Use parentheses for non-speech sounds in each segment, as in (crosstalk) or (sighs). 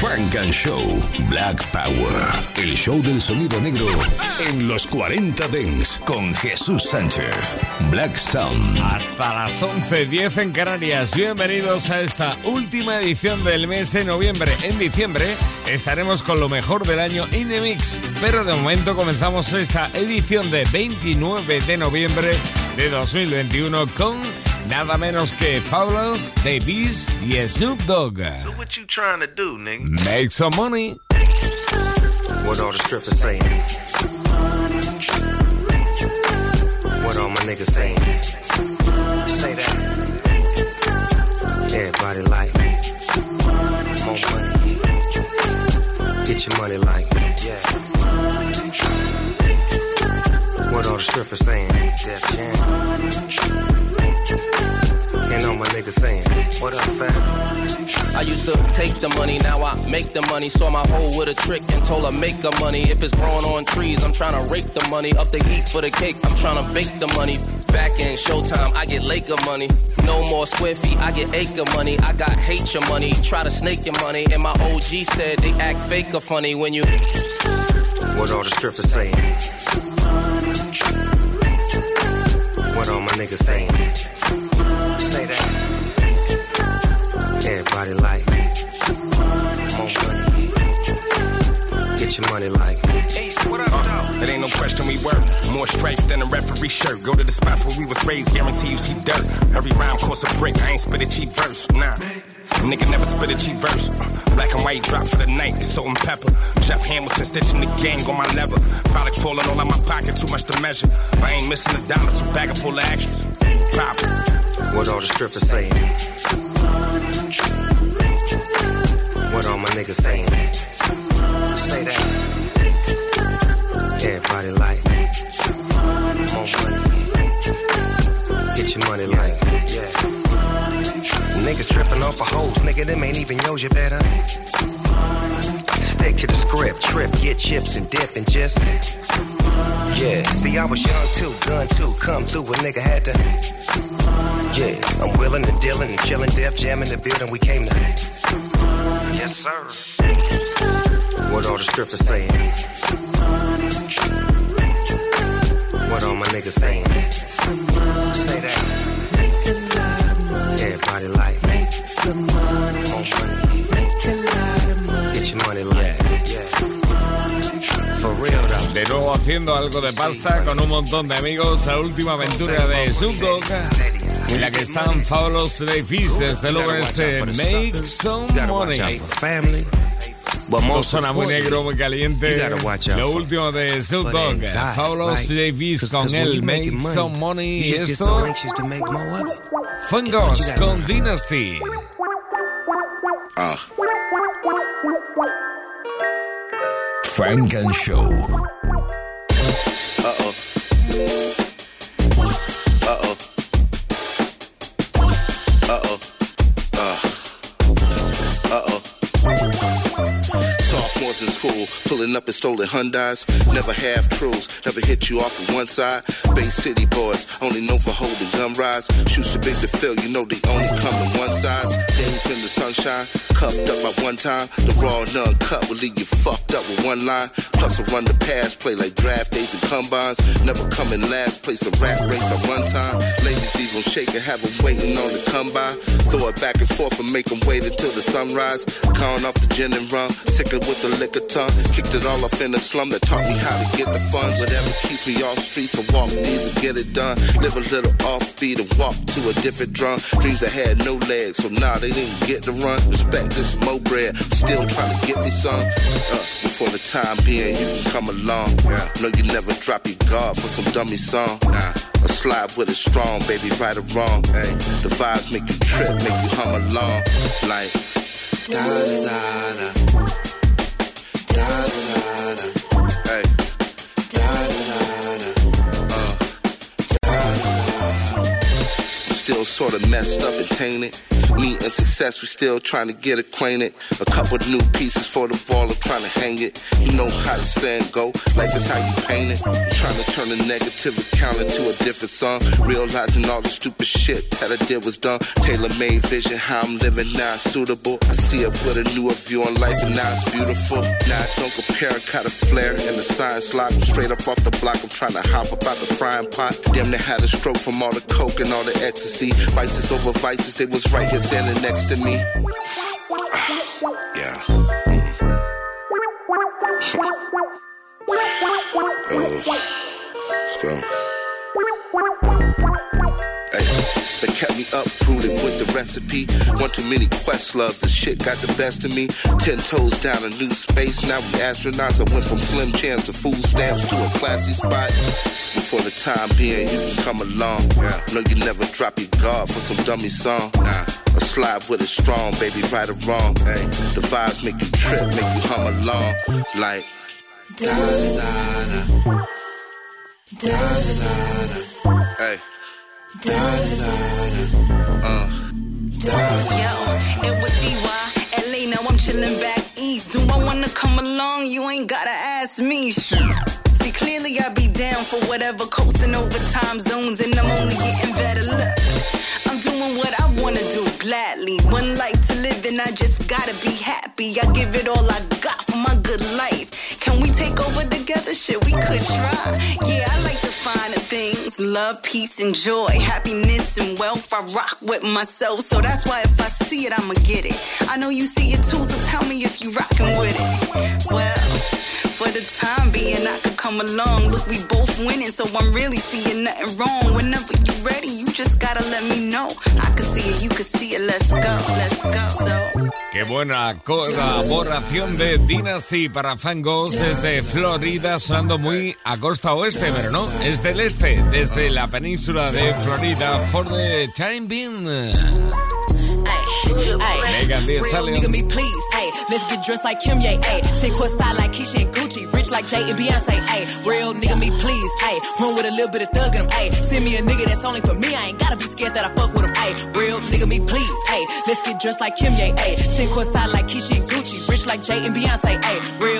Frank and Show Black Power. El show del sonido negro en los 40 Dents con Jesús Sánchez. Black Sound. Hasta las 11.10 en Canarias. Bienvenidos a esta última edición del mes de noviembre. En diciembre estaremos con lo mejor del año in the mix. Pero de momento comenzamos esta edición de 29 de noviembre de 2021 con nada menos que Fabolous, Davies y Snoop Dogg. So what you trying to do, nigga? Make some money. What all the strippers saying? What all my niggas saying? Say that. Everybody like more money. Get your money like yeah. What all the strippers saying? Def Jam. And all my niggas saying, what up, fam? I used to take the money, now I make the money. Saw my hoe with a trick and told her make the money. If it's growing on trees, I'm trying to rake the money. Up the heat for the cake, I'm trying to bake the money. Back in Showtime, I get Laker money. No more Swifty, I get acre money. I got hate your money, try to snake your money. And my OG said they act fake or funny when you. What all the strippers saying? What all my niggas saying? Everybody like more money. Get your money like. what up, Uh, It ain't no question we work. More stripes than a referee shirt. Go to the spots where we was raised, guarantee you see dirt. Every rhyme costs a brick. I ain't spit a cheap verse. Nah. Nigga never spit a cheap verse. Black and white drop for the night. It's salt and pepper. Jeff Hamilton stitching the gang on my lever. Product falling all out my pocket, too much to measure. I ain't missing a dollar, so bag full of extras. Pop. What all the strippers saying? What all my niggas saying? Say that. Everybody like more money. Get your money like yeah. Niggas tripping off of hoes, nigga. Them ain't even yours. You better stick to the script. Trip, get chips and dip and just yeah. See, I was young too, gun too. Come through, a nigga had to. Yeah, I'm willing and dealing and chilling, deaf jamming the building. We came to. Yes, sir. What all the strippers saying? What all my niggas saying? Say that. Everybody like. More money. Get your money like. Yeah. For real though. De nuevo haciendo algo de pasta con un montón de amigos. La última aventura de Dogg en la que están Fabulous Davis desde luego este Make Some Money. Esto suena muy negro, muy caliente. Lo último de South Dogg, Fabulous eh, Davis con el Make Some Money. Y esto, Fungos con Dynasty. Ah. Frank and Show. Stolen Hyundais. Never half truths, never hit you off of one side. Bay City boys, only known for holding gun rides. Shoes too big to fill, you know they only come in one size. Days in the sunshine, cuffed up by one time. The raw and uncut will leave you fucked up with one line. Plus I run the pass, play like draft days and combines. Never come in last place, a rap race at run time. Ladies leave them shaking, have them waiting on the come by. Throw it back and forth and make them wait until the sunrise. Calling off the gin and rum, sicker with the liquor tongue. Kicked it all off in the slum that taught me how to get the funds. Whatever keeps me off streets, I walk these and get it done. Live a little offbeat and walk to a different drum. Dreams that had no legs, so now they didn't get to run. Respect this mo bread, still trying to get me some. Uh, before the time being, you can come along. Yeah. Know you never drop your guard for some dummy song. Nah. A slide with it strong, baby, right or wrong. Hey, the vibes make you trip, make you hum along. Like, da da da da. Da. Da sorta messed up and tainted. Me and success, we still trying to get acquainted. A couple new pieces for the wall, I'm trying to hang it. You know how the saying go, life is how you paint it. Trying to turn a negative account into a different song. Realizing all the stupid shit that I did was done. Tailor made vision, how I'm living now suitable. I see it with a newer view on life, and now it's beautiful. Now I don't compare, a flare in the science lock. I'm straight up off the block, I'm trying to hop up out the frying pot. Damn, they had a stroke from all the coke and all the ecstasy. Vices over vices, they was right here standing next to me. (sighs) yeah. Hmm. (sighs) Uh, let's go. Hey, they kept me up, recipe. One too many quest loves, the shit got the best of me. Ten toes down a new space, now we astronauts. I went from slim chance to food stamps to a classy spot. For the time being, you can come along. Yeah. No, you never drop your guard for some dummy song. Nah. A slide with it strong, baby, right or wrong. Hey, the vibes make you trip, make you hum along. Like, da da da. Da da da. Hey. Da da da. Uh. Yo, it was LA, now I'm chillin' back east. Do I wanna come along? You ain't gotta ask me. See, clearly I be down for whatever, coasting over time zones, and I'm only getting better. Look, I'm doing what I wanna do gladly. One life to live, and I just gotta be happy. I give it all I got for my good life. Can we take over together? Shit, we could try. Yeah, I like the finer things love, peace, and joy, happiness, and wealth. I rock with myself, so that's why if I see it, I'ma get it. I know you see it too, so tell me if you rockin' with it. Well, for the time being, I could come along. Look, we both winning, so I'm really seeing nothing wrong. Whenever you ready, you just gotta let me know. I can see it, you can see it. Let's go, let's go. So. Qué buena colaboración de Dynasty para Fangos desde Florida, sonando muy a costa oeste, pero no, es del este, desde la península de Florida, for the time being. Megan Thee Stallion. Let's get dressed like Kim Ye. Ay, sit style like Keyshia and Gucci. Rich like Jay and Beyonce. Ay, real nigga, me please. Ay, run with a little bit of thug in him. Ay, send me a nigga that's only for me. I ain't gotta be scared that I fuck with him. Ay, real nigga, me please. Ay, let's get dressed like Kim Ye. Ay, sit style like Keyshia and Gucci. Rich like Jay and Beyonce. Ay, real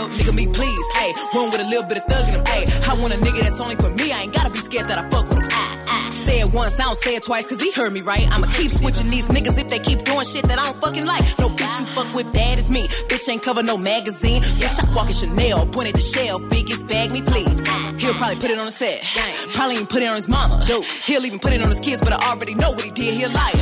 once, I don't say it twice, cause he heard me right. I'ma keep switching these niggas if they keep doing shit that I don't fucking like. No bitch, you fuck with bad as me. Bitch ain't cover no magazine. Bitch, I walk in Chanel, pointed the shell. Biggest bag me, please. He'll probably put it on the set. Probably even put it on his mama. He'll even put it on his kids, but I already know what he did. He a liar.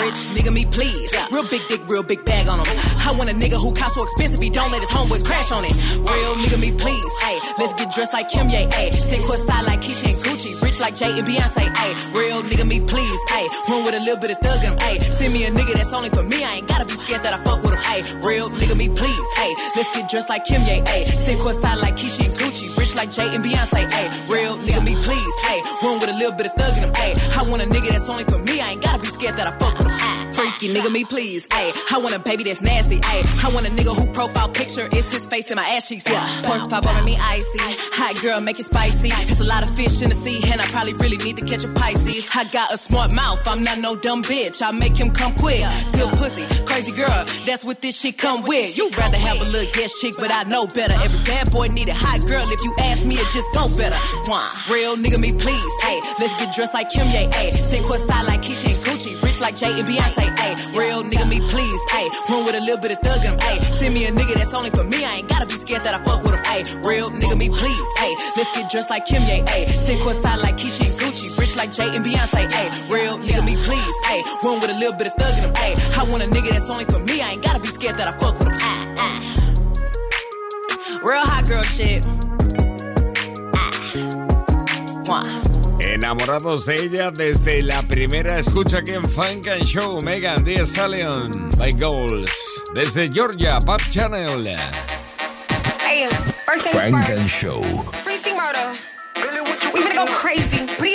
Rich nigga, me please. Real big dick, real big bag on him. I want a nigga who costs so expensive, he don't let his homeboys crash on it. Real nigga, me please. Hey, let's get dressed like Kim Ye. Hey, sit style like Keyshia and Gucci. Rich like Jay and Beyonce. Hey, real nigga, me please. Hey, run with a little bit of thug in him. Hey, send me a nigga that's only for me. I ain't gotta be scared that I fuck with him. Hey, real nigga, me please. Hey, let's get dressed like Kim Ye. Hey, sit style like Keyshia and Gucci. Rich like Jay and Beyonce. Hey, real nigga, me please. Hey, run with a little bit of thug in him. Hey, I want a nigga that's only for me. I ain't gotta be scared that I fuck with him. Freaky nigga, me please. Ayy, I want a baby that's nasty. Ayy, I want a nigga who profile picture is his face in my ass cheeks. Yeah, pork pop over me icy. Hot girl, make it spicy. It's a lot of fish in the sea, and I probably really need to catch a Pisces. I got a smart mouth, I'm not no dumb bitch. I make him come quick. Good pussy, crazy girl, that's what this shit come with. You rather have a little guest chick, but I know better. Every bad boy need a hot girl. If you ask me, it just go better. Why? Real nigga, me please. Ayy, let's get dressed like Kim Ye. Ayy, sit style like Keyshia and Gucci. Rich like Jay and Beyonce. Ayy, real nigga, me please. Ayy, run with a little bit of thug in him. Ayy, send me a nigga that's only for me. I ain't gotta be scared that I fuck with him. Ayy, real nigga, me please. Ayy, let's get dressed like Kim Ye. Ayy, sit style like Keyshia and Gucci. Rich like Jay and Beyonce. Ayy, real nigga, me please. Ayy, run with a little bit of thug in him. Ayy, I want a nigga that's only for me. I ain't gotta be scared that I fuck with him. Ah, ah. Real hot girl shit. Enamorados de ella desde la primera escucha aquí en Funk and Show, Megan Thee Stallion, by Goals. Desde Georgia, Pop Channel. Hey, first Funk and Show. Free Sting Murder. We finna go crazy. Pretty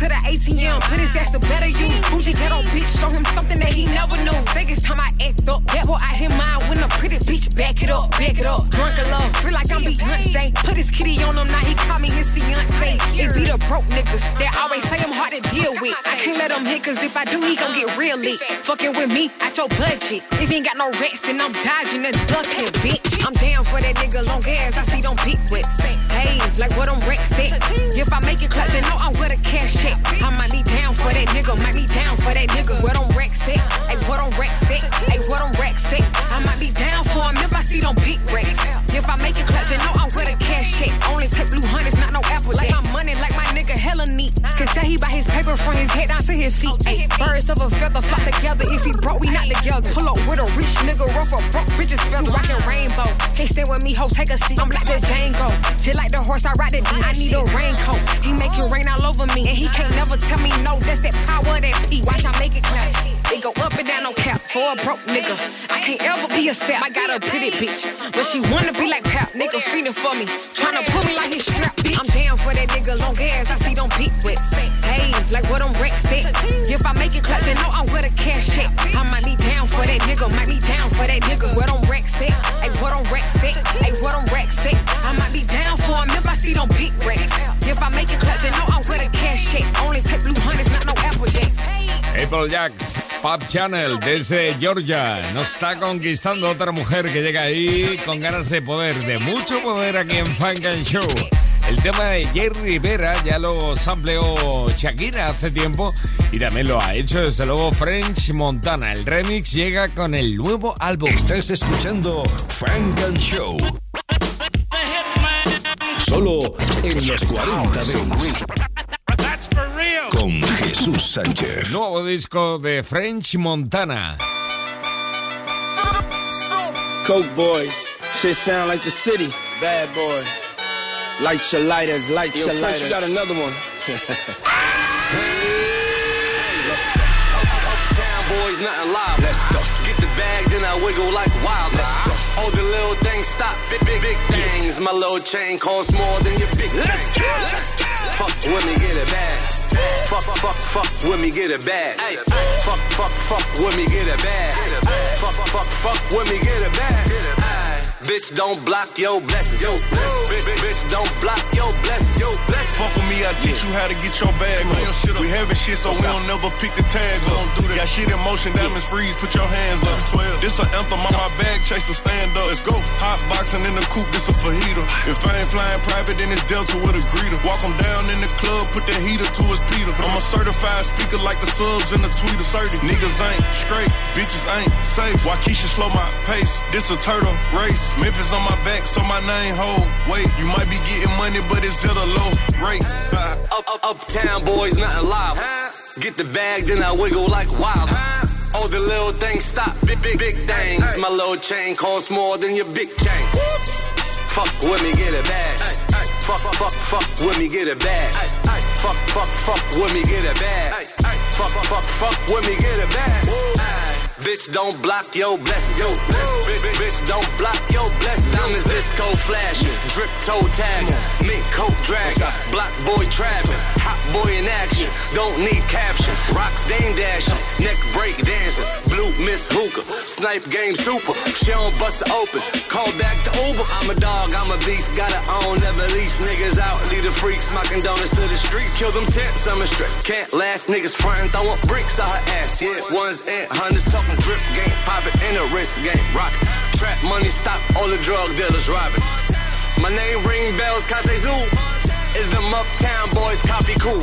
to the ATM. Put his ass to better use. Bougie ghetto bitch, show him something that he never knew. Think it's time I act up. That boy I here mine when a pretty bitch back it up, back it up. Drunk a love, feel like I'm Beyonce. Put his kitty on him, now he call me his fiance. It be the broke niggas that always say I'm hard to deal with. I can't let him hit, cause if I do, he gon' get real lit. Fucking with me, at your budget. If he ain't got no rest, then I'm dodging and ducking, bitch. I'm down for that nigga, long ass, I see don't peak with. Hey, like what I'm wrecked. If I make it clutch, you know I'm with a cash check. I might need down for that nigga, might need down for that nigga. What I'm wrecked at. Hey, what I'm wrecked at. Hey, what I'm wrecked at. I might be down for him if I see don't peak wrecks. If I make it clutch, you know I'm with a cash check. Only take blue hunters, not no apple Like my money, like my nigga hella neat. Can tell he buy his paper from his head down to his feet. Oh, Ay, birds of a feather flock together. If he broke, we not together. Pull up with a rich nigga, rough for broke bitches feather. Rockin' rainbow. Can't sit with me, ho, take a seat. I'm like the Django. Just like the horse, I ride the I need a raincoat. He make it oh. rain all over me. And he can't never tell me no. That's that power, that P. Watch, cap. For a broke nigga. I can't ever be a sap. I got a pretty bitch. But she wanna be like Pap. Nigga feeding for me. Tryna pull me like his strap, bitch. I'm down for that nigga, long ass. I see don't peak with. Hey, like what I'm wrecked at. If I make it clutch, you know I'm with a cash check. I might need down for that nigga. Might need down for that nigga. What I'm wrecked at. Hey, what I'm wrecked at. Hey, what I'm wrecked at. I might be down for him if I see don't peak wrecks. If I make it clutch, you know I'm with a cash check. Only take blue hunters, not no apple jacks. Apple Jacks, Pub Channel, desde Georgia. Nos está conquistando otra mujer que llega ahí con ganas de poder, de mucho poder aquí en Funk and Show. El tema de Jerry Rivera ya lo sampleó Shakira hace tiempo y también lo ha hecho desde luego French Montana. El remix llega con el nuevo álbum. Estás escuchando Funk and Show. Solo en los 40 Dance. Con Jesús Sánchez. Nuevo disco de French Montana. Coke boys, shit sound like the city. Bad boy. Light your lighters, light Yo, your French, lighters. you got another one. (laughs) Uptown boys, nothing live. Let's go. Get the bag, then I wiggle like wild. Let's go. All the little things stop, big, big, big things. My little chain costs more than your big chain. Fuck with me, get it bag. Fuck, fuck, fuck with me, get it. Ay, Fuck, fuck, fuck with me, get it bag. Fuck, fuck, fuck with me, get it bag. Bitch, don't block your blessings. Yo, bitch, bitch, bitch, don't block your blessings. Yo, blessings. Fuck with me, I teach you how to get your bag up. We having shit, so we don't never pick the tag up. Got shit in motion, diamonds freeze, put your hands up. 12. This an anthem on my bag, chaser, stand up. Let's go. Hot boxing in the coupe, this a fajita. If I ain't flying private, then it's Delta with a greeter. Walk Walk 'em down in the club, put the heater to his Peter. I'm a certified speaker like the subs in the tweeter. 30. Niggas ain't straight, bitches ain't safe. Waukesha slow my pace, this a turtle race. Memphis on my back, so my name hold. Wait, you might be getting money, but it's at a low rate. Up, up, uptown boys, nothing live. Get the bag, then I wiggle like wild. All the little things stop, big, big, big things. My little chain costs more than your big chain. Fuck with me, get it bag. Fuck, fuck, fuck with me, get it bag. Fuck, fuck, fuck with me, get it bag. Fuck, fuck, fuck with me, get it bag. Bitch, don't block your blessings. Yo, bitch, bitch, bitch, don't block your blessings. Diamonds disco flashing, drip toe tagging, mink coat dragging, block boy trapping, hot boy in action. Don't need caption. Rocks dame dashing, neck break dancing, blue miss hookah, snipe game super. She don't bust it open. Call back the Uber. I'm a dog, I'm a beast, gotta own, never lease niggas out. Lead the freak, smocking donuts to the streets. Kill them tents, I'm a straight. Can't last niggas frontin', throwing bricks on her ass. Yeah, ones and hundreds talking drip game, poppin' in a wrist game, rock. Trap money, stop all the drug dealers robbing. My name ring bells, Kase Zoo. Is them uptown boys copy cool?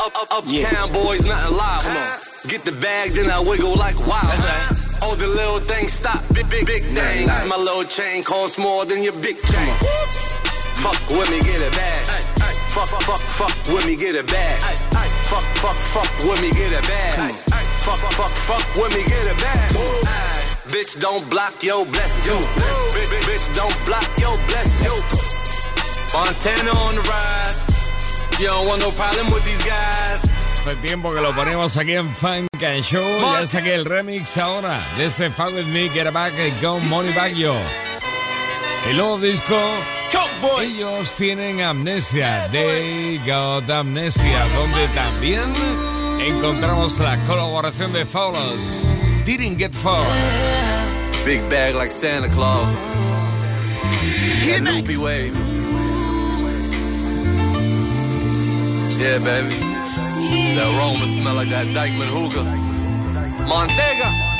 Up, up, uptown boys, nothing live. Come on. Get the bag, then I wiggle like wild. All the little things stop, big, big, big things. My little chain costs more than your big chain. Fuck with me, get it bag. Fuck, fuck, fuck with me, get it bag. Fuck, fuck, fuck with me, get it bag. Fuck, fuck, fuck with me, get it bag. Bitch, don't block your blessings. Yo, bitch, bitch, bitch, don't block your blessings. Yo, Montana on the rise. You don't want no problem with these guys. Hace tiempo que lo ponemos aquí en Funk and Show. Ya saqué el remix ahora de este Fuck With Me, Get Back con Money Back Yo. El nuevo disco Ellos tienen amnesia, They Got Amnesia, donde también encontramos la colaboración de Faulos, Didn't Get Far. Big bag like Santa Claus. That loopy wave. Yeah, baby. That aroma smell like that Dyckman hookah. Montega.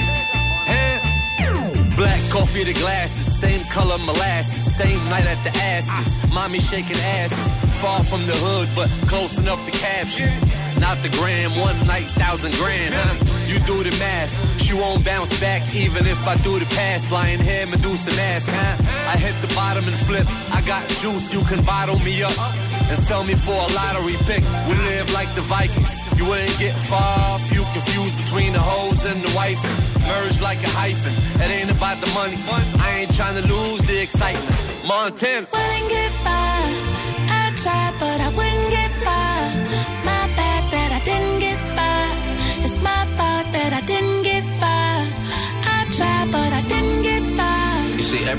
Black coffee the glasses, same color molasses, same night at the Ashes. Mommy shaking asses, far from the hood, but close enough to capture. Not the gram, one night, thousand grand, huh? You do the math, she won't bounce back, even if I do the pass. Lying here, Medusa mask, huh? I hit the bottom and flip. I got juice, you can bottle me up and sell me for a lottery pick. We live like the Vikings. You wouldn't get far if you confused between the hoes and the wife. Merge like a hyphen. It ain't about the money. I ain't trying to lose the excitement. Montana. Wouldn't get far. I tried, but I wouldn't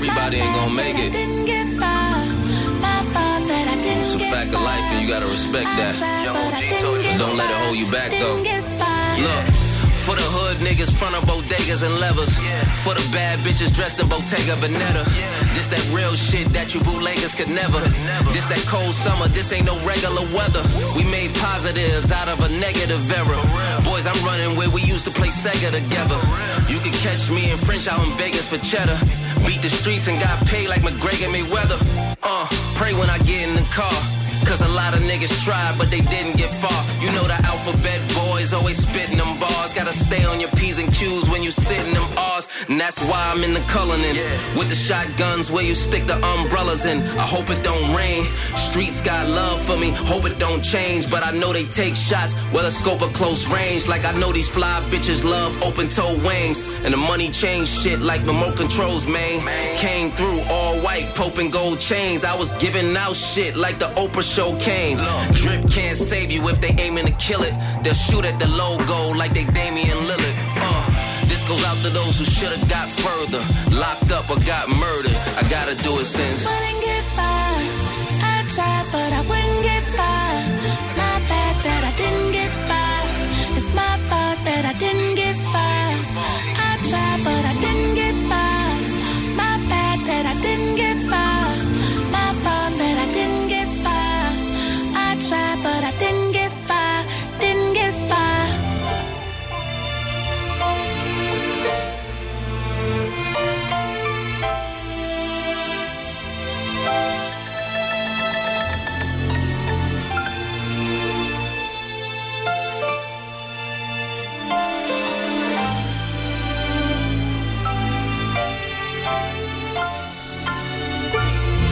everybody ain't gonna make it. It's a fact of life, and you gotta respect that. but Don't let it hold you back, though. Look, for the hood niggas, front of bodegas and levers. For the bad bitches dressed in Bottega Veneta. This that real shit that you bootleggers could never. This that cold summer, this ain't no regular weather. We made positives out of a negative era. Boys, I'm running where we used to play Sega together. You could catch me in French out in Vegas for cheddar. Beat the streets and got paid like McGregor Mayweather. Uh, pray when I get in the car. Cause a lot of niggas tried, but they didn't get far. You know the alphabet boys always spitting them bars. Gotta stay on your P's and Q's when you sit in them that's why I'm in the Cullinan. With the shotguns where you stick the umbrellas in. I hope it don't rain. Streets got love for me, hope it don't change. But I know they take shots, with a scope or close range. Like I know these fly bitches love open toe wings. And the money change shit like remote controls, man. Came through all white, Pope and gold chains. I was giving out shit like the Oprah show came. Drip can't save you if they aiming to kill it. They'll shoot at the logo like they Damian Lillard. This goes out to those who should've got further. Locked up or got murdered. I gotta do it since. Wouldn't get far. I tried, but I wouldn't get far. My bad that I didn't get far. It's my fault that I didn't get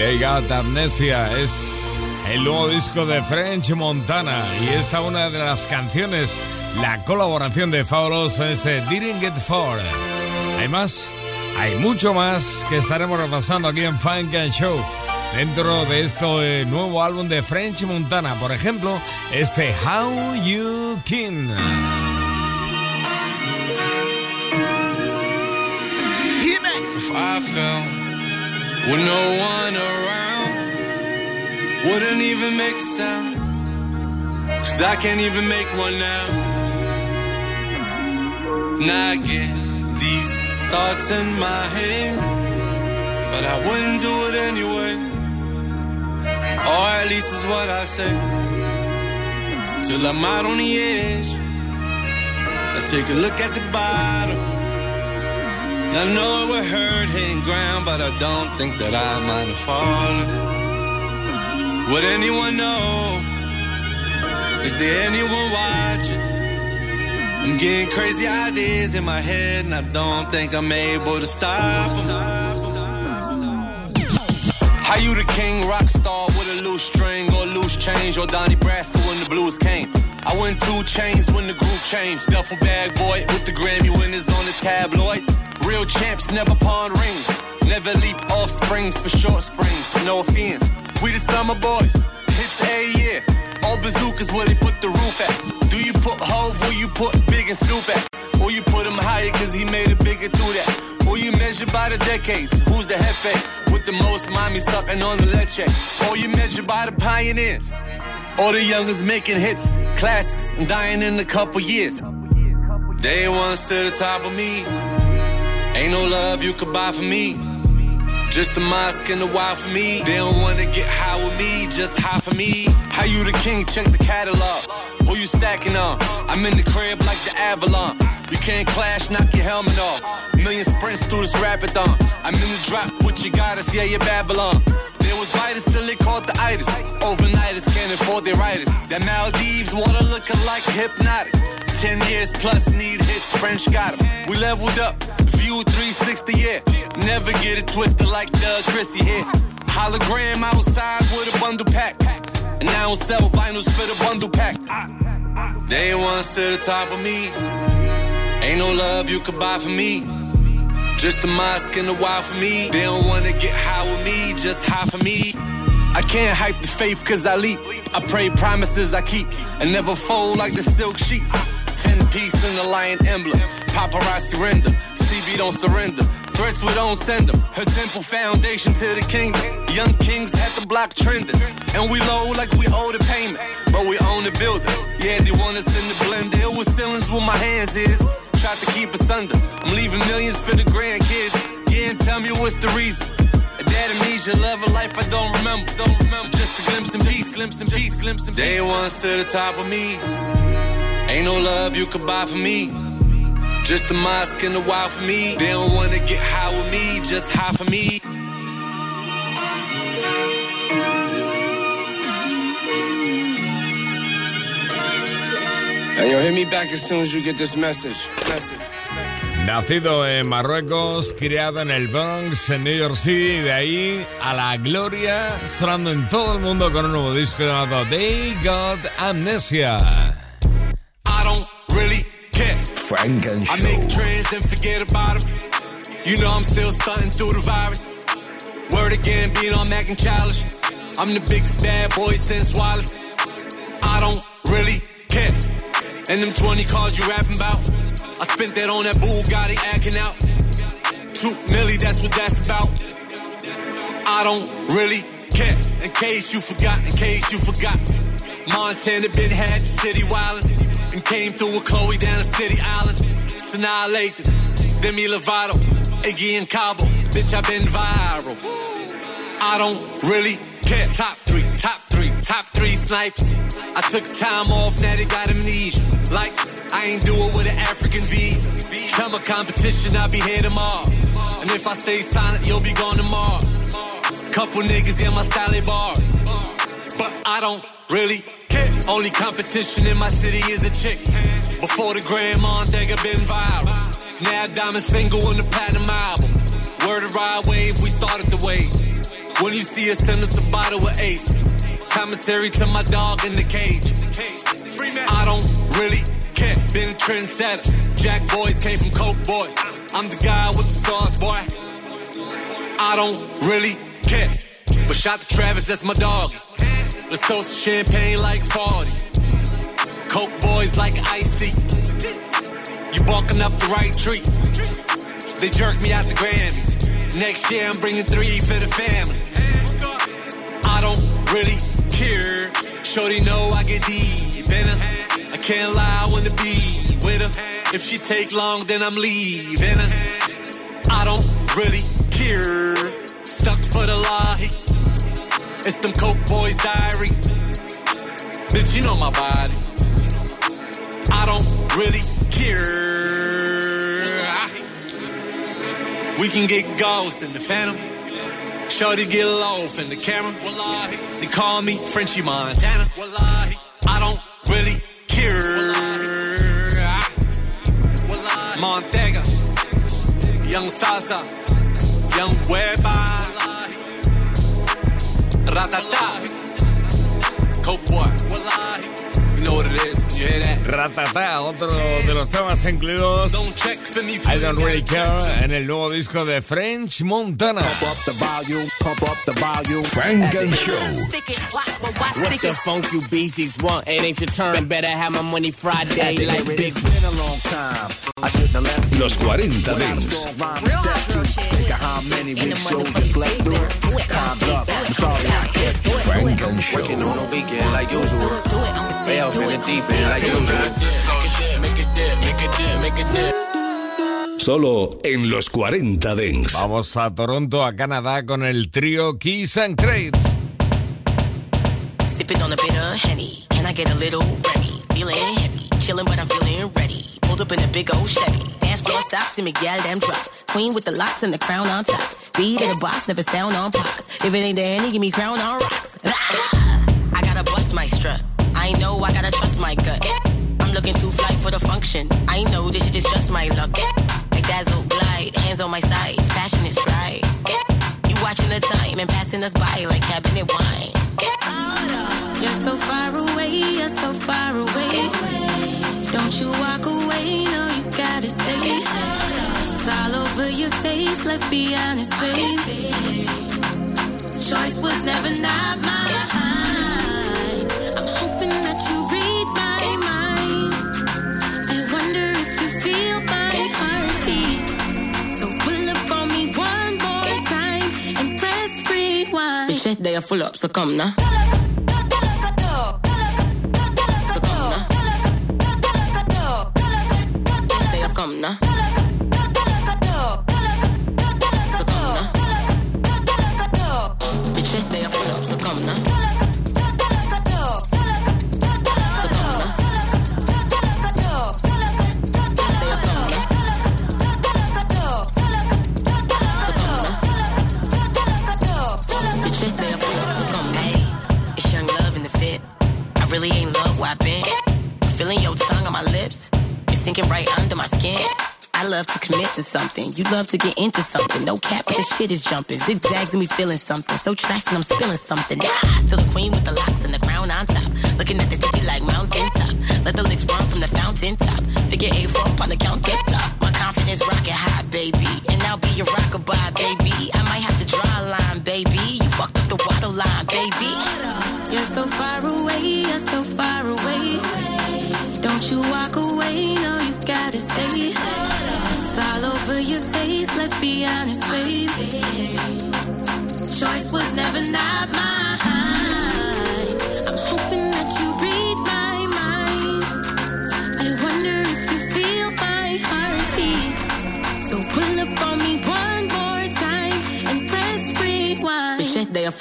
They Got Amnesia es el nuevo disco de French Montana y esta una de las canciones, la colaboración de Faulos en este Didn't Get Far. Hay más, hay mucho más que estaremos repasando aquí en Funk and Show. Dentro de este nuevo álbum de French Montana, por ejemplo, este How You Can. If I fell with no one around, wouldn't even make a sound. Cause I can't even make one now. Now I get these thoughts in my head, but I wouldn't do it anyway. Or at least is what I say. Till I'm out on the edge. I take a look at the bottom. I know we're hurt hitting ground, but I don't think that I might have fallen. Would anyone know? Is there anyone watching? I'm getting crazy ideas in my head, and I don't think I'm able to stop. How you the king, rock star with a loose string or loose change, or Donnie Brasco when the blues came? I went two chains when the group changed. Duffel bag boy with the Grammy winners on the tabloids. Real champs never pawn rings. Never leap off springs for short springs. No offense. We the summer boys. Hits a year. All bazookas where they put the roof at. Do you put Hove where you put Big and Snoop at? Or you put him higher cause he made it bigger through that. Or you measure by the decades. Who's the hefe with the most mommy sucking on the leche? Or you measure by the pioneers. All the youngest making hits, classics, and dying in a couple years. They once to the top of me. Ain't no love you could buy for me. Just a mosque and a while for me. They don't wanna get high with me, just high for me. How you the king? Check the catalog. Who you stacking on? I'm in the crib like the Avalon. You can't clash, knock your helmet off. Million sprints through this rapidathon. I'm in the drop with your goddess, yeah, you Babylon. There was biters till they caught the itis. Overnighters can't afford their writers. That Maldives water looking like hypnotic. Ten years plus need hits, French got 'em. We leveled up, view 360, yeah. Never get it twisted like Doug Chrissy here. Hologram outside with a bundle pack. And I don't sell vinyls for the bundle pack. They once to the top of me. Ain't no love you could buy for me. Just a mosque and a while for me. They don't wanna get high with me, just high for me. I can't hype the faith cause I leap. I pray promises I keep and never fold like the silk sheets. Ten piece in the lion emblem. Paparazzi render. CB don't surrender. Threats we don't send them. Her temple foundation to the kingdom. Young kings had the block trending. And we low like we owe the payment. But we own the building. Yeah, they want us in the blender. It was ceilings where my hands is. Tried to keep us under. I'm leaving millions for the grandkids. Yeah, and tell me what's the reason. Dad amnesia, love of life I don't remember, don't remember. Just a glimpse and peace, glimpse and peace, glimpse and peace. They once to the top of me. Ain't no love you could buy for me. Just a mosque and a while for me. They don't wanna get high with me, just high for me. Hey, yo, hit me back as soon as you get this message. Message. Nacido en Marruecos, criado en el Bronx, en New York City, y de ahí a la gloria, sonando en todo el mundo con un nuevo disco llamado They Got Amnesia. I don't really care. Frank and I Show. make trends and forget about them. You know I'm still stunting through the virus. Word again, being on Mac and childish. I'm the biggest bad boy since Wallace. I don't really care. And them 20 cars you rapping about. I spent that on that Bugatti acting out. Two milli, that's what that's about. I don't really care. In case you forgot, in case you forgot. Montana been had the city wildin' and came through with Chloe down the city island. Sanaa Lathan, Demi Lovato, Iggy and Cabo. Bitch, I been viral. I don't really care. Top three, top three, top three snipes. I took time off, now they got amnesia. Like, I ain't do it with an African visa. Come a competition, I'll be here tomorrow. And if I stay silent, you'll be gone tomorrow. Couple niggas in my style bar. But I don't really care. Only competition in my city is a chick. Before the grandma nigga been viral. Now diamond single on the platinum album. Word of ride wave, we started the wave. When you see us, send us a bottle of Ace. Commissary to my dog in the cage. I don't really care. Been a trendsetter. Jack boys came from Coke boys. I'm the guy with the sauce, boy. I don't really care. But shout to Travis, that's my dog. Let's toast to champagne like 40. Coke boys like iced tea. You barking up the right tree. They jerk me out the Grammys. Next year I'm bringing three for the family. I don't really care. Shorty know I get deep in her. I can't lie, I wanna be with her. If she take long, then I'm leaving her. I don't really care. Stuck for the lie. It's them Coke Boys diary. Bitch, you know my body. I don't really care. We can get ghosts in the phantom. Shorty get low in the camera. Wallahi. They call me Frenchie Montana. Wallahi. I don't really care. Wallahi. Montega. Young Sasa. Young Weba. Ratata. Coke boy. Wallahi. You know what it is. You hear that? Ratata, otro de los temas incluidos Don't check for me. I Don't Really Care en el nuevo disco de French Montana. Funk and Show. What the funk you beasties want? It ain't your turn. Better have my money Friday like big. It's been a long time. Los 40 Dance. Funk and Show. Solo en los 40 Dents. Vamos a Toronto, a Canadá, con el trío Keys and Crate. Sipping on a bit of Henny. Can I get a little Remy? Feeling heavy. Chilling, but I'm feeling ready. Pulled up in a big old Chevy. Dance floor stops and me gal damn drop. Queen with the locks and the crown on top. Beat in the box, never sound on pops. If it ain't Danny, give me crown on rocks. Ah! I gotta bust my strut. I know I gotta trust my gut. I'm looking too fly for the function. I know this shit is just my luck. I dazzle, glide, hands on my sides, passionate strides. You watching the time and passing us by like cabinet wine. You're so far away, you're so far away. Don't you walk away, no, you gotta stay. It's all over your face, let's be honest, baby. Choice was never not mine. I'm full up, so come now. To commit to something. You love to get into something. No cap, but the shit is jumping. Zigzags and me feeling something. So trashed and I'm spilling something. Ah, still a queen with the locks and the crown on top. Looking at the ditty like mountain top. Let the licks run from the fountain top. Figure eight four on the counter top. My confidence rocket high, baby. And I'll be your rockabye, baby. I might have to draw a line, baby. You fucked up the water line, baby. You're so far away, you're so far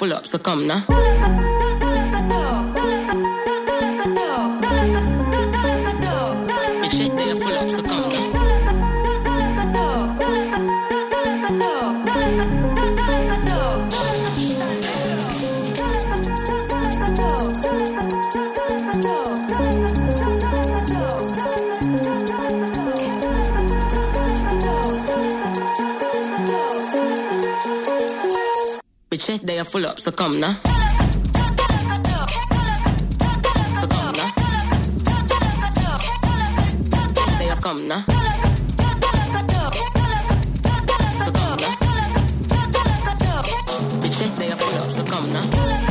full up, so come now. Full up, so come now.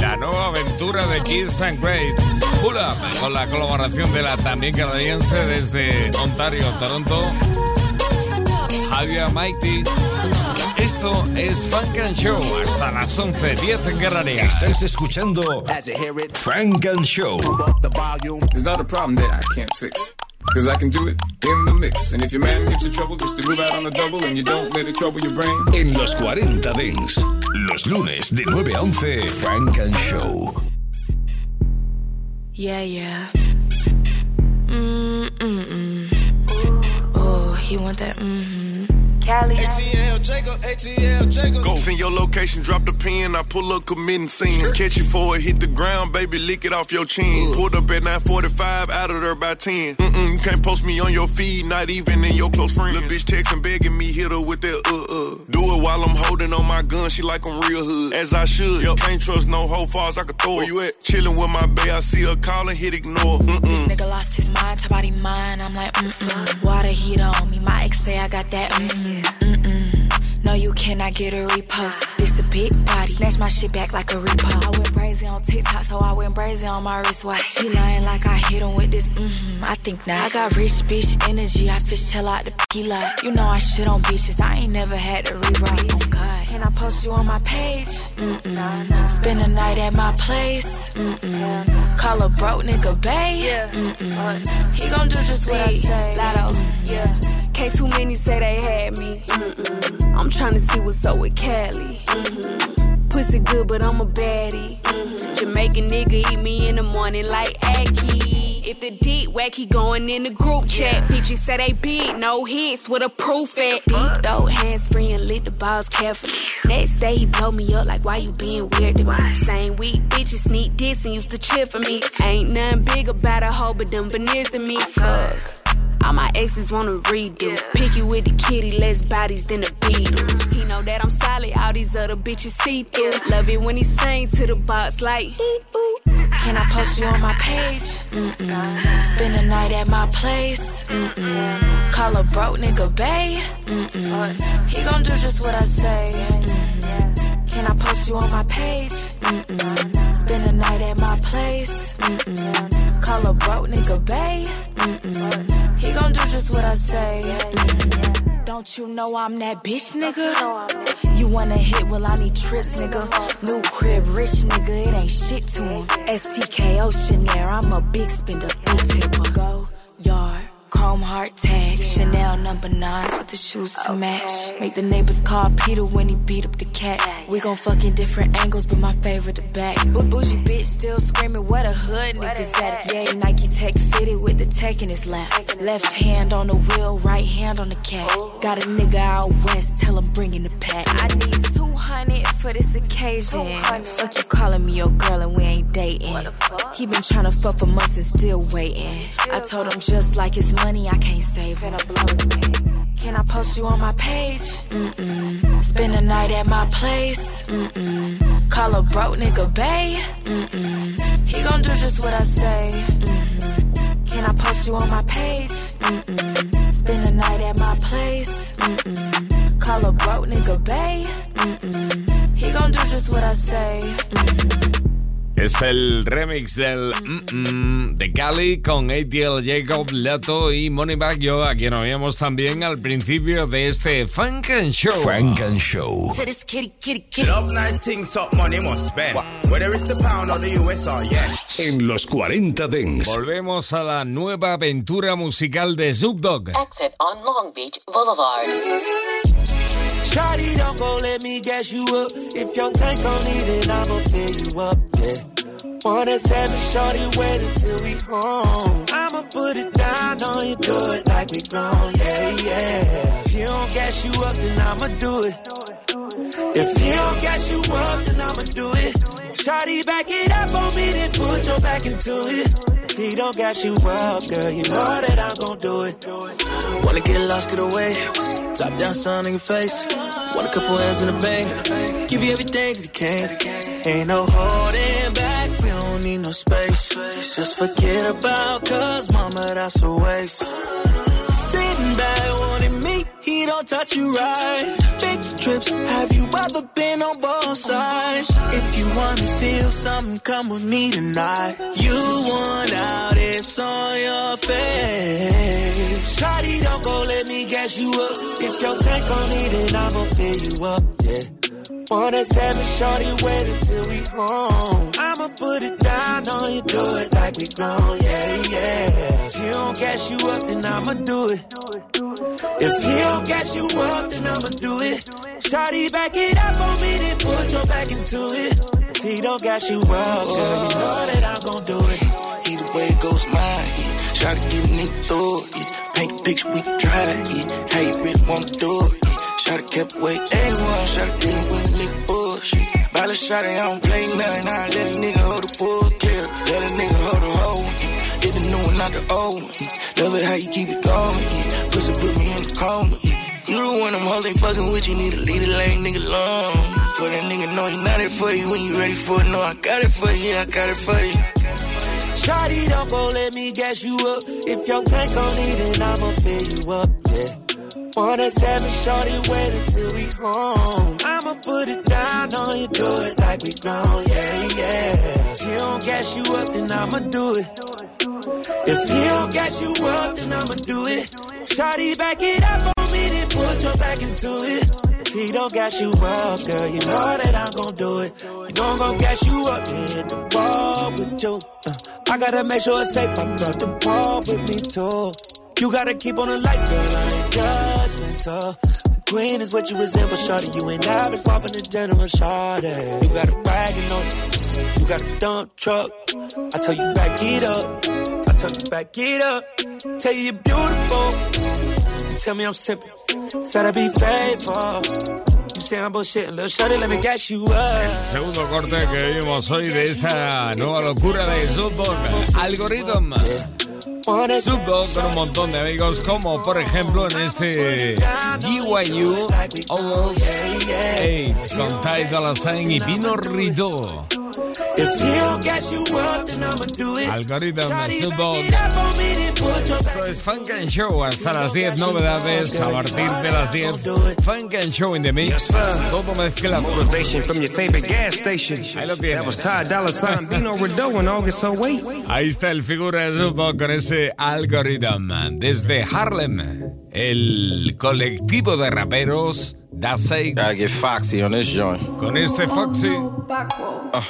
La nueva aventura de Kids and Greats. Pull Up, con la colaboración de la también canadiense desde Ontario, Toronto, Javier Mighty. Esto es Funk and Show hasta las 11.10 en Canarias. Estás escuchando Frank and Show. It's not a problem that I can't fix. Cause I can do it in the mix. And if your man gives you trouble, just to move out on a double and you don't let it trouble your brain. En los 40 Dents. Los lunes de 9 a 11, Frank and Show. Yeah, yeah. Mm, mm, mm. Oh, he want that, mm-hmm. Cali. ATL Jacob, ATL Jacob. Go send your location, drop the pin. I pull up, committing sin. Catch you for it, hit the ground, baby, lick it off your chin. Pulled up at 945, out of there by 10. Mm-mm, you can't post me on your feed, not even in your close friends. Little bitch texting, begging me, hit her with that uh uh. Do it while I'm holding on my gun, she like I'm real hood. As I should. Yep. Can't trust no hoe falls, I could throw Where you at? Chilling with my bae, I see her calling, hit ignore. Mm-mm. This nigga lost his mind, top body mine. I'm like, mm-mm. Water heat on me. My ex say I got that, mm-mm. Mm-mm. No, you cannot get a repost. This a big body. Snatch my shit back like a repo. I went crazy on TikTok, so I went crazy on my wristwatch. He lying like I hit him with this, mm-hmm, I think not. I got rich bitch energy, I fish tell out the p lot. You know I shit on bitches, I ain't never had to rewrite. Oh God, can I post you on my page? Mm-mm. Spend a night at my place. Mm-mm. Call a broke nigga bae. Mm-mm. He gon' do just what I say. Lotto, yeah. Can't too many say they had me. Mm-mm. I'm trying to see what's up with Cali. Mm-hmm. Pussy good, but I'm a baddie. Mm-hmm. Jamaican nigga eat me in the morning like Aki. If the deep wacky going in the group chat, yeah. bitches say they big, no hits with a proof at. Deep throat, hands free and lit the balls carefully. Next day he blow me up like why you being weird to me. Same week, bitches sneak this and used to cheer for me. Ain't nothing big about a hoe but them veneers to me. Fuck. All my exes wanna redo. Picky with the kitty, less bodies than the Beatles. He know that I'm solid, all these other bitches see through. Love it when he sing to the box like, ooh. Can I post you on my page? Mm-mm. Spend a night at my place. Mm-mm. Call a broke nigga bae. Mm-mm. He gon' do just what I say. Mm-mm. Can I post you on my page? Mm-mm. Spend a night at my place. Mm-mm. Call a broke nigga bae. He gon' do just what I say. Mm-mm. Don't you know I'm that bitch, nigga? You wanna hit? Well, I need trips, nigga. New crib, rich nigga, it ain't shit to him. STK Oceanair, I'm a big spender, big tipper. Go yard. Chrome heart tag, Chanel number nines with the shoes to match. Make the neighbors call Peter when he beat up the cat. We gon' fuck in different angles, but my favorite the back. But bougie bitch still screaming, what a hood niggas at it. Yeah, Nike Tech fitted with the tech in his lap. Left hand on the wheel, right hand on the cat. Got a nigga out west, tell him bring in the pack. I need 200 for this occasion. Fuck you calling me your girl and we ain't dating. He been trying to fuck for months and still waiting. I told him just like it's money, I can't save it. Can I post you on my page? Mm-mm. Spend a night at my place. Mm-mm. Call a broke nigga bae. Mm-mm. He gon' do just what I say. Mm-hmm. Can I post you on my page? Mm-mm. Spend a night at my place. Mm-mm. Call a broke nigga bae. Mm-mm. He gon' do just what I say. Mm-hmm. Es el remix del mm -mm de Cali con ATL Jacob, Lato y Moneybag Yo, a quien oíamos también al principio de este Funk and Show. Funk and Show. En los 40 Dents. Volvemos a la nueva aventura musical de Zook Dog. Exit on Long Beach Boulevard. Shawty, don't go let me gas you up. If your tank don't need it, I'ma fill you up, yeah. And seven, shorty, wait until we home. I'ma put it down on you, do it like we grown, yeah, yeah. If you don't gas you up, then I'ma do it. If you don't gas you up, then I'ma do it. Shawty, back it up on me, then put your back into it. If he don't gas you up, girl, you know that I'm gon' do it. Wanna get lost, get away. Top down, sun in your face. Want a couple hands in the bank. Give you everything that you can. Ain't no holding back we don't need no space. Just forget about cuz mama, that's a waste. Sitting back wanting me, he don't touch you right. Big trips, have you ever been on both sides? If you wanna feel something, come with me tonight. You want out, it's on your face. Shawty, don't go let me gas you up. If your tank don't need it, I'ma fill you up, yeah. One and seven, shorty, wait until we home. I'ma put it down on you, do it like we grown, yeah, yeah. If you don't gas you up, then I'ma do it. If he don't gas you up, then I'ma do it. Shorty, back it up on me, then put your back into it. If he don't gas you up, girl, you know that I'm gon' do it. Either way it goes mine, yeah. To get me through it. Paint the picture, we can try it, yeah. How you really wanna do it, Shot kept away A1, shot didn't win nigga bullshit. Ball a shot, I don't play nothing. I let a nigga hold the full clip. Let a nigga hold the whole one. The new one, not the old one. Love it how you keep it going. Pussy put me in the coma. You the one them hoes ain't fucking with you, need to leave the lane nigga alone. For that nigga know he not it for you when you ready for it. No, I got it for you, yeah, I got it for you. Shawty, don't go let me gas you up. If your tank need it, I'ma fill you up, yeah. Want a seven shorty, wait until we home. I'ma put it down on you, do it like we grown, yeah, yeah. If he don't gas you up, then I'ma do it. If he don't gas you up, then I'ma do it. Shorty, back it up on me, then put your back into it. If he don't gas you up, girl, you know that I'm gon' do it. You know I'm gon' gas you up, hit the wall with you. Uh, I gotta make sure it's safe, I brought the ball with me too. You gotta keep on the lights, girl, I ain't judgmental. The queen is what you resemble, shorty. You ain't average, far from the general, shorty. You got a wagon on you got a dump truck. I tell you back it up. I tell you back it up. Tell you you're beautiful. You tell me I'm simple. Said I be faithful. You say I'm bullshit, little shorty, let me gas you up. Segundo corte que vimos hoy de esta nueva locura de Snoop, Algorithm. Subdog con un montón de amigos, como por ejemplo en este GYU Ovos 8 con Ty Dolla Sign y Pino Rito. Algorithm Subdog. Esto es Funk and Show hasta las 10 novedades a partir de las 10. Funk and Show in the mix. Todo mezclado. Motivation from your favorite gas station. Ahí lo tienes. That was Ty Dolla Sign, Bino Rideau in August 08. Ahí está el figura de Subdog con ese Algorithm. Desde Harlem, el colectivo de raperos. Gotta get foxy on this joint. Con este Foxy. Uh,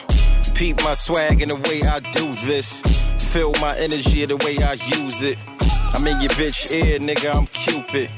peep my swag and the way I do this. Feel my energy the way I use it. I'm in your bitch ear, nigga, I'm Cupid.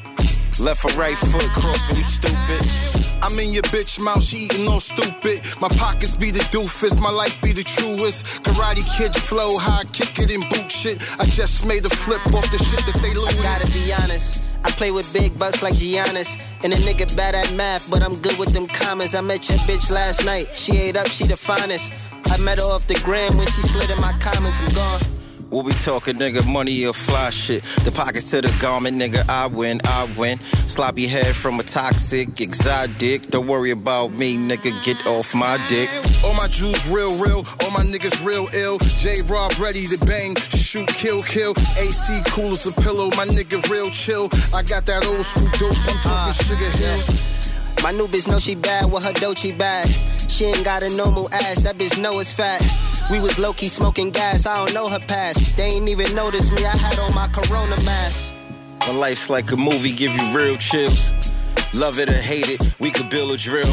Left or right foot cross when you stupid. I'm in your bitch mouth, she eating all stupid. My pockets be the doofus, my life be the truest. Karate kid flow, high kick it and boot shit. I just made a flip off the shit that they lose. I gotta be honest. I play with big bucks like Giannis. And a nigga bad at math, but I'm good with them commas. I met your bitch last night. She ate up, she the finest. I met her off the gram when she slid in my comments. I'm gone. We'll be talking, nigga, money or fly shit. The pockets to the garment, nigga, I win, I win. Sloppy head from a toxic exotic. Don't worry about me, nigga, get off my dick. All my Jews real, real. All my niggas real ill. J Rob ready to bang, shoot, kill, kill. AC cool as a pillow. My nigga real chill. I got that old school dope. I'm talking ah. Sugar Hill. My new bitch know she bad with her Dolce bag. She ain't got a normal ass, that bitch know it's fat. We was low key smoking gas, I don't know her past. They ain't even noticed me, I had on my Corona mask. My life's like a movie, give you real chills. Love it or hate it, we could build a drill.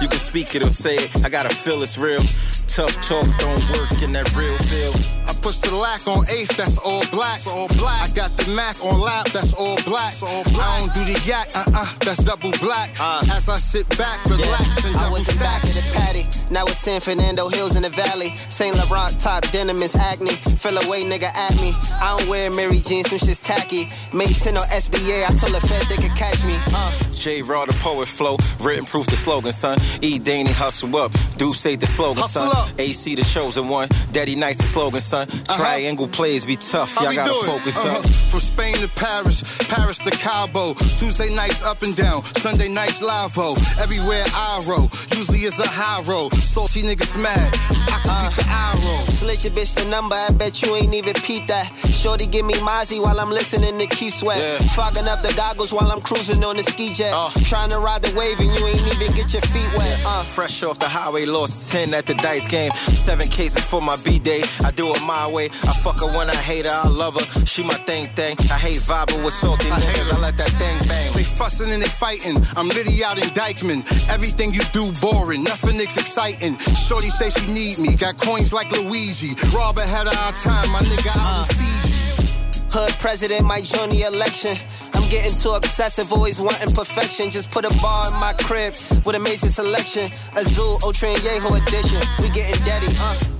You can speak it or say it, I gotta feel it's real. Tough talk don't work in that real feel. Push the lack on eighth, that's all black. all black. I got the Mac on lap, that's all black. all black. I don't do the yak, uh uh, that's double black. Uh. As I sit back, relax, and I was stack. back of the paddy. Now it's San Fernando Hills in the valley. Saint Laurent top denim is acne. Fell away, nigga, at me. I don't wear Mary jeans, them shit's tacky. Made 10 on SBA, I told the feds they could catch me. Uh. J Raw the poet flow, written proof the slogan, son. E Danny hustle up, do say the slogan, Hustle son. up. AC the chosen one, Daddy nice the slogan, son. Triangle plays be tough, y'all gotta do it? focus Uh-huh. up. From Spain to Paris, Paris to Cabo. Tuesday nights up and down, Sunday nights live -o. Everywhere I roll, usually it's a high road. Salty niggas mad, I can beat the eye roll. Slit your bitch the number, I bet you ain't even peep that. Shorty give me Mozzie while I'm listening to Keith Sweat. Yeah. Fogging up the goggles while I'm cruising on the ski jet. Trying to ride the wave and you ain't even get your feet wet. Uh. Fresh off the highway, lost 10 at the dice game. Seven cases for my B day. I do it my way. I fuck her when I hate her, I love her. She my thing thing. I hate vibing with salty niggas. I let that thing bang. They fussing and they fighting. I'm Liddy out in Dyckman. Everything you do boring, nothing is exciting. Shorty say she need me, got coins like Luigi. Rob ahead of our time, my nigga out in Fiji. Hood president, my journey election. I'm getting too obsessive, always wanting perfection. Just put a bar in my crib with amazing selection. Azul, Ultra and Yeho edition. We getting daddy, uh.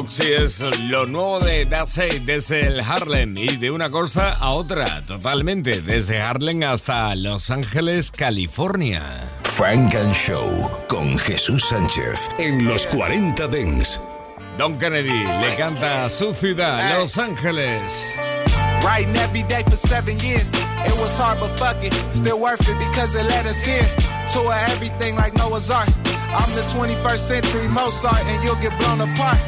Foxy es lo nuevo de That's It desde el Harlem y de una costa a otra, totalmente, desde Harlem hasta Los Ángeles, California. Frank and Show con Jesús Sánchez en los 40 Dents. Don Kennedy le canta a su ciudad, Los Ángeles. Writing every day for seven years. It was hard, but fuck it. Still worth it because it let us here. to her everything like Noah's Ark. I'm the 21st century Mozart, and you'll get blown apart.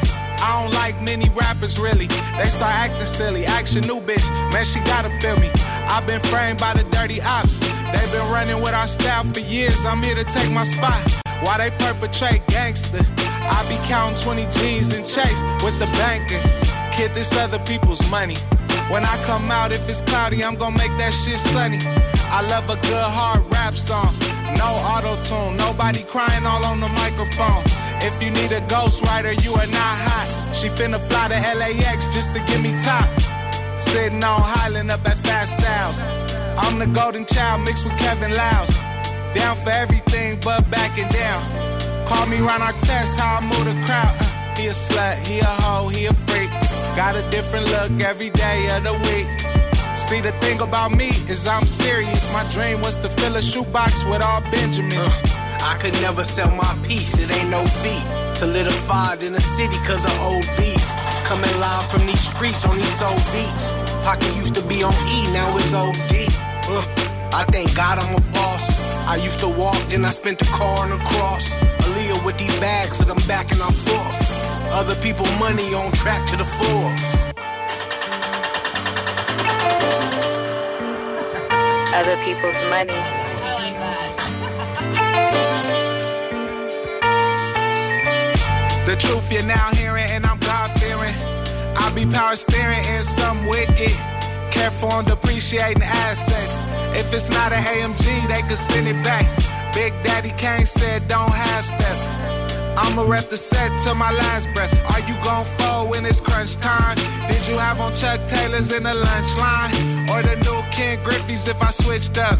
I don't like many rappers really. They start acting silly. Action new bitch, man, she gotta feel me. I've been framed by the dirty ops. They've been running with our style for years. I'm here to take my spot. Why they perpetrate gangster, I be counting 20 G's and chase with the banker. Kid, this other people's money. When I come out, if it's cloudy, I'm gonna make that shit sunny. I love a good hard rap song. No auto tune, nobody crying all on the microphone. If you need a ghostwriter, you are not hot. She finna fly to LAX just to give me top. Sitting on Highland up at Fast Sounds. I'm the golden child mixed with Kevin Louse. Down for everything but backing down. Call me Ron Artest, how I move the crowd. Uh, he a slut, he a hoe, he a freak. Got a different look every day of the week. See, the thing about me is I'm serious. My dream was to fill a shoebox with all Benjamins. Uh, I could never sell my piece, it ain't no fee. Solidified in the city cause of old beef. Coming live from these streets on these old beats. Pocket used to be on E, now it's OD. Uh, I thank God I'm a boss. I used to walk, then I spent the car on the cross. Aaliyah with these bags, cause I'm backing on forth. Other people money on track to the Forbes. Other people's money. Truth you're now hearing, and I'm God fearing. I be power steering in some wicked. Careful on depreciating assets. If it's not an AMG, they could send it back. Big Daddy Kane said, don't half step. I'ma rep the set till my last breath. Are you gon' fold when it's crunch time? Did you have on Chuck Taylors in the lunch line? Or the new Ken Griffey's if I switched up?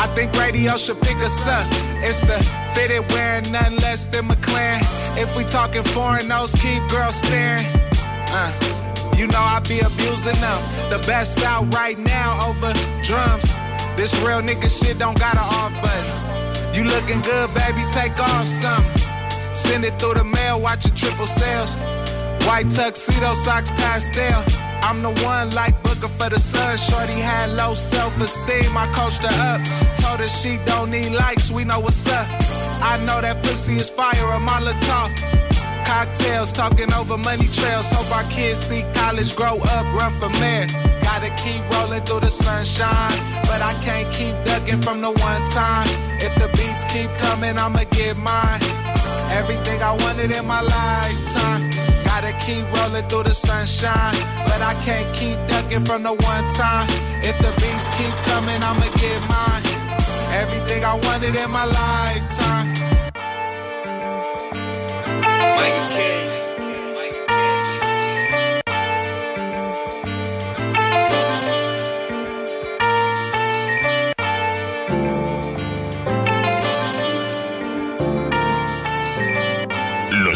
I think radio should pick us up. It's the fitted wearing nothing less than McLaren. If we talking foreign, those keep girls staring. Uh, you know I be abusing them. The best out right now over drums. This real nigga shit don't got an off button. You looking good, baby, take off something. Send it through the mail, watching triple sales. White tuxedo socks pastel. I'm the one like Booker for the sun. Shorty had low self-esteem. I coached her up. Told her she don't need likes. We know what's up. I know that pussy is fire. A Molotov. Cocktails, talking over money trails. Hope our kids see college, grow up, run for mayor. Gotta keep rolling through the sunshine, but I can't keep ducking from the one time. If the beats keep coming, I'ma get mine. Everything I wanted in my lifetime. Gotta keep rolling through the sunshine. But I can't keep ducking from the one time. If the beats keep coming, I'ma get mine. Everything I wanted in my lifetime. Mike King.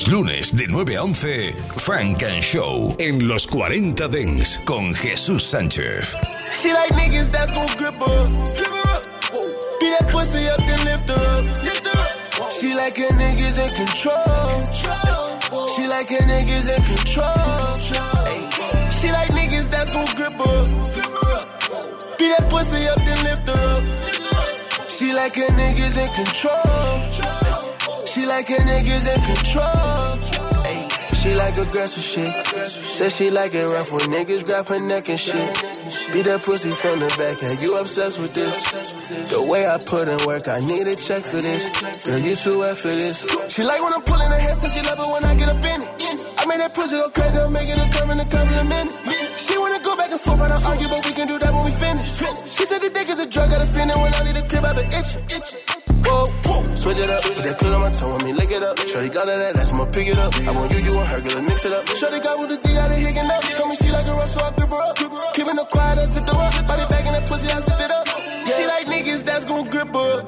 lunes de 9 a 11, Frank and Show en los 40 Dents con Jesús Sánchez. She like niggas that's gon' grip her. That pussy up, then lift her up. She like her niggas in control. She like her niggas in control. She like niggas that's gon' grip her. Beat that pussy up, then lift her up. She like her niggas in control. She like her niggas in control. She like aggressive shit. Said she like it rough when niggas grab her neck and shit. Beat that pussy from the back, and you obsessed with this? The way I put in work, I need a check for this. Girl, you too wet for this. She like when I'm pulling her hair, so she love it when I get up in it. I made that pussy go crazy, I'm making it come in a couple of minutes. She wanna go back and forth, I don't argue, but we can do that when we finish. She said the dick is a drug, got a feeling when I need a crib, I've been itching. Switch it up, put that clit on my tongue, let me lick it up. Shorty got all that, that's I'ma pick it up. I want you, you want her, girl, mix it up. Shorty got with the D, out of higging up. Told me she like a rush, so I grip her up. Keeping her quiet, I sit her up. Body back in that pussy, I sit it up. She like niggas that's gon' grip her up.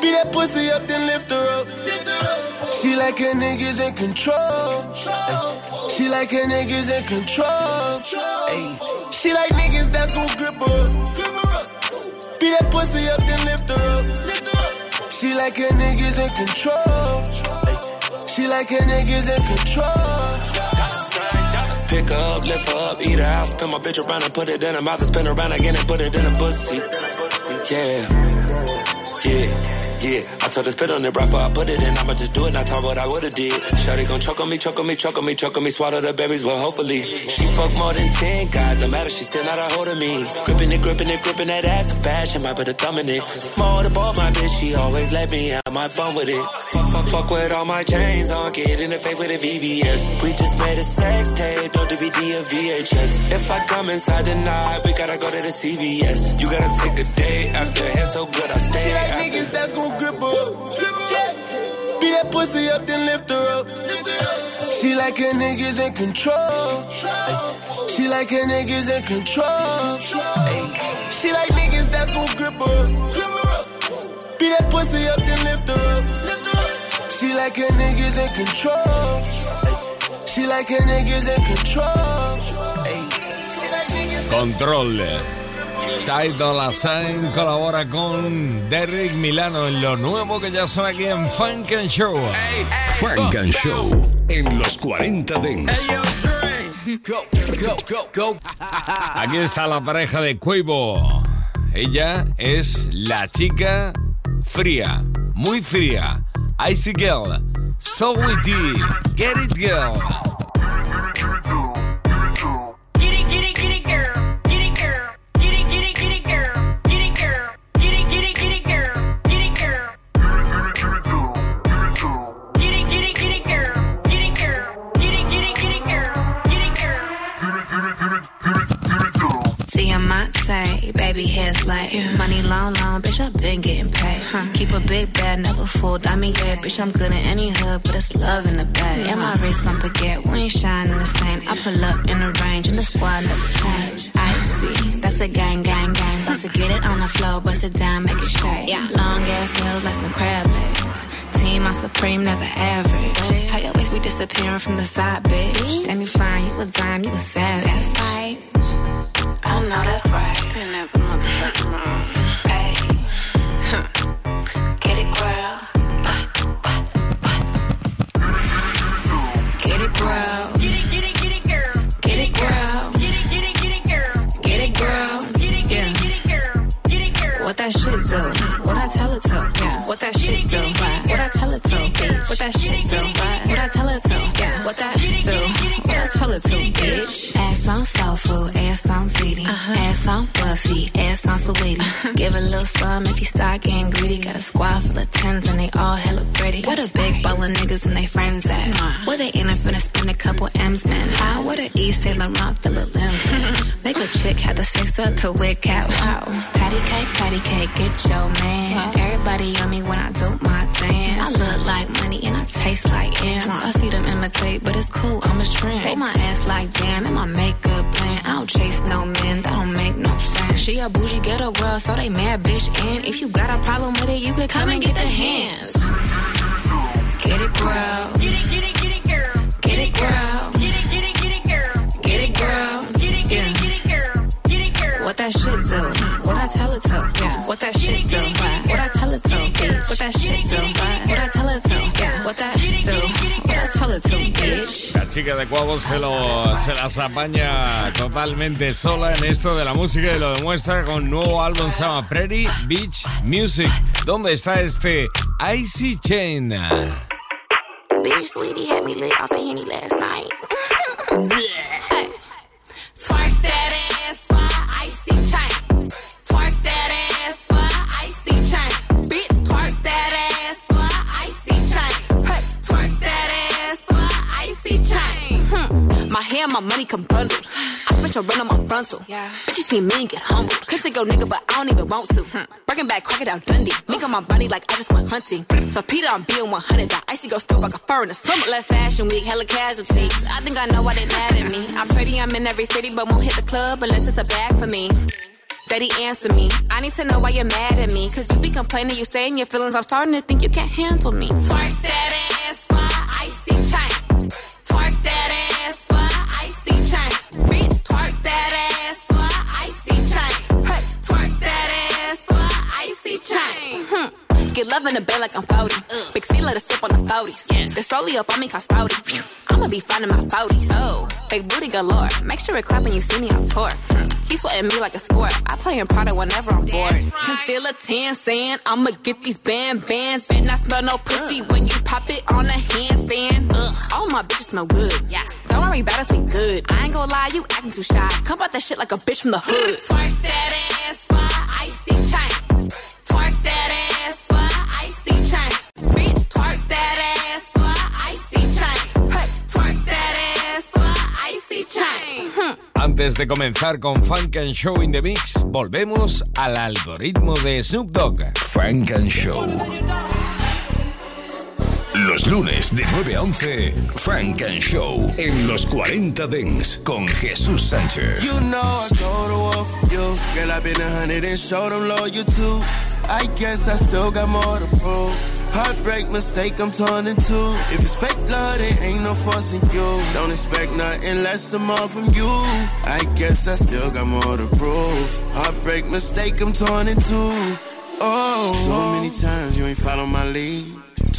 Beat that pussy up, then lift her up. She like her niggas in control. She like her niggas in control. She like niggas that's gon' grip her. Beat that pussy up, then lift her up. She like her niggas in control. She like her niggas in control. Pick her up, lift her up, eat her out, spin my bitch around and put it in her mouth and spin around again and put it in her pussy. Yeah. Yeah. Yeah, I told her spit on it right before I put it in. I'ma just do it, not talk what I would've did. Shawty gon' choke on me, choke on me, choke on me, choke on me, swallow the babies, well, hopefully. She fuck more than 10 guys, don't matter, she still not a hold of me. Gripping it, gripping it, gripping that ass in fashion, might put a thumb in it. More the ball, my bitch, she always let me have my fun with it. Fuck, fuck, with all my chains on, get in the face with a VVS. We just made a sex tape, no DVD or VHS. If I come inside tonight, we gotta go to the CVS. You gotta take a day after, hair so good, I stay She like niggas that's gon' grip her. Be that pussy up, then lift her up. She like her niggas in control. She like her niggas in control. She like niggas that's gon' grip her. Beat that pussy up, then lift her up. She like her niggas in control. She like her niggas in control. Control. Ty Dolla Sign colabora con Derrick Milano en lo nuevo que ya son aquí en Funk and Show. Funk and Show en los 40 Dents. Aquí está la pareja de Cuevo. Ella es la chica fría, muy fría. Icy Girl, So Witty, Get It Girl. Baby hair's like money long, long, bitch. I've been getting paid. Huh. Keep a big bag, never full diamond yeah, bitch. I'm good in any hood, but it's love in the bag. And my wrist don't forget, we ain't shining the same. I pull up in the range, and the squad never change. I see, that's a gang, gang, gang. About to get it on the floor, bust it down, make it straight. Yeah. Long ass nails like some crab legs. Team, I'm supreme, never average. How your waist be disappearing from the side, bitch? Mm-hmm. Damn, you fine, you a dime, you a savage. Shit do? What I tell it to? Bitch. What that shit do? What I tell it to? Yeah. What that shit do? What I tell it to? Bitch. Ass on soul food. Ass on ziti. Uh-huh. Ass on buffy. Ass on sweetie. Uh-huh. Give a little sum if you start getting greedy. Got a squad full of tens and they all hella pretty. What a big ball of niggas and they friends at? Where they in it finna spend a couple M's, man? A East Saint Laurent limbs at? (laughs) Make a chick had to fix her to wig cat. Wow. Patty cake, patty cake, get your man. Everybody on me when I do my dance. I look like money and I taste like M's. I see them imitate, but it's cool, I'm a trend. They my ass like damn, and my makeup plan. I don't chase no men, that don't make no sense. She a bougie ghetto girl, so they mad bitch. And if you got a problem with it, you could come and get the hands. Get it, girl. Get it, get it, get it, girl. Get it, girl. Get that shit do? What I tell it to? Yeah. What that shit do? What I tell it to? Bitch. What that shit do? What I tell it to? Yeah. What that do? What I tell it to? Bitch. La chica de Cuavo se, lo, se las apaña totalmente sola en esto de la música y lo demuestra con un nuevo álbum se llama Pretty Beach Music. ¿Dónde está este Icy Chain? Bitch, sweetie had me lit off the henny last night. (laughs) money come bundled. I spent your rent on my frontal. Yeah. But you see me and get humbled. Could take your nigga, but I don't even want to. Hmm. Breaking back, crocodile Dundee. Make on my body like I just went hunting. So Peter, I'm being 100. That icy go still like a fur in the summer. Left fashion week, hella casualties. I think I know why they mad at me. I'm pretty, I'm in every city, but won't hit the club unless it's a bag for me. Daddy, answer me. I need to know why you're mad at me. Cause you be complaining, you stay in your feelings. I'm starting to think you can't handle me. Twerk that ass love in the bed like I'm 40. Uh. Big C let us sip on the 40s. The strolly up on me cause spouty. I'ma be finding my 40s. Oh, big booty galore. Make sure it clap when you see me on tour. He's sweating me like a sport. I play in Prada whenever I'm bored. Concealer tan saying I'ma get these band bands. Bet not smell no pussy uh. when you pop it on a handstand. Ugh, all my bitches smell good. Yeah. Don't worry about us, we good. I ain't gonna lie, you acting too shy. Come out that shit like a bitch from the hood. Twerk that ass icy chain. Bitch, twerk that ass for icy chain. Hey, twerk that ass for icy chain. Hmm. (laughs) Antes de comenzar con Funk and Show in the Mix, volvemos al algoritmo de Snoop Dogg. Funk and Show. Los lunes de 9 a 11, Funk and Show en los 40 Dance con Jesús Sánchez. You know I you. Girl, I've been a hundred and them loyal too. I guess I still got more to prove. Heartbreak mistake, I'm torn in two. If it's fake there ain't no forcing you. Don't expect nothing less than more from you. I guess I still got more to prove. Heartbreak mistake, I'm torn in two. Oh, so many times you ain't follow my lead.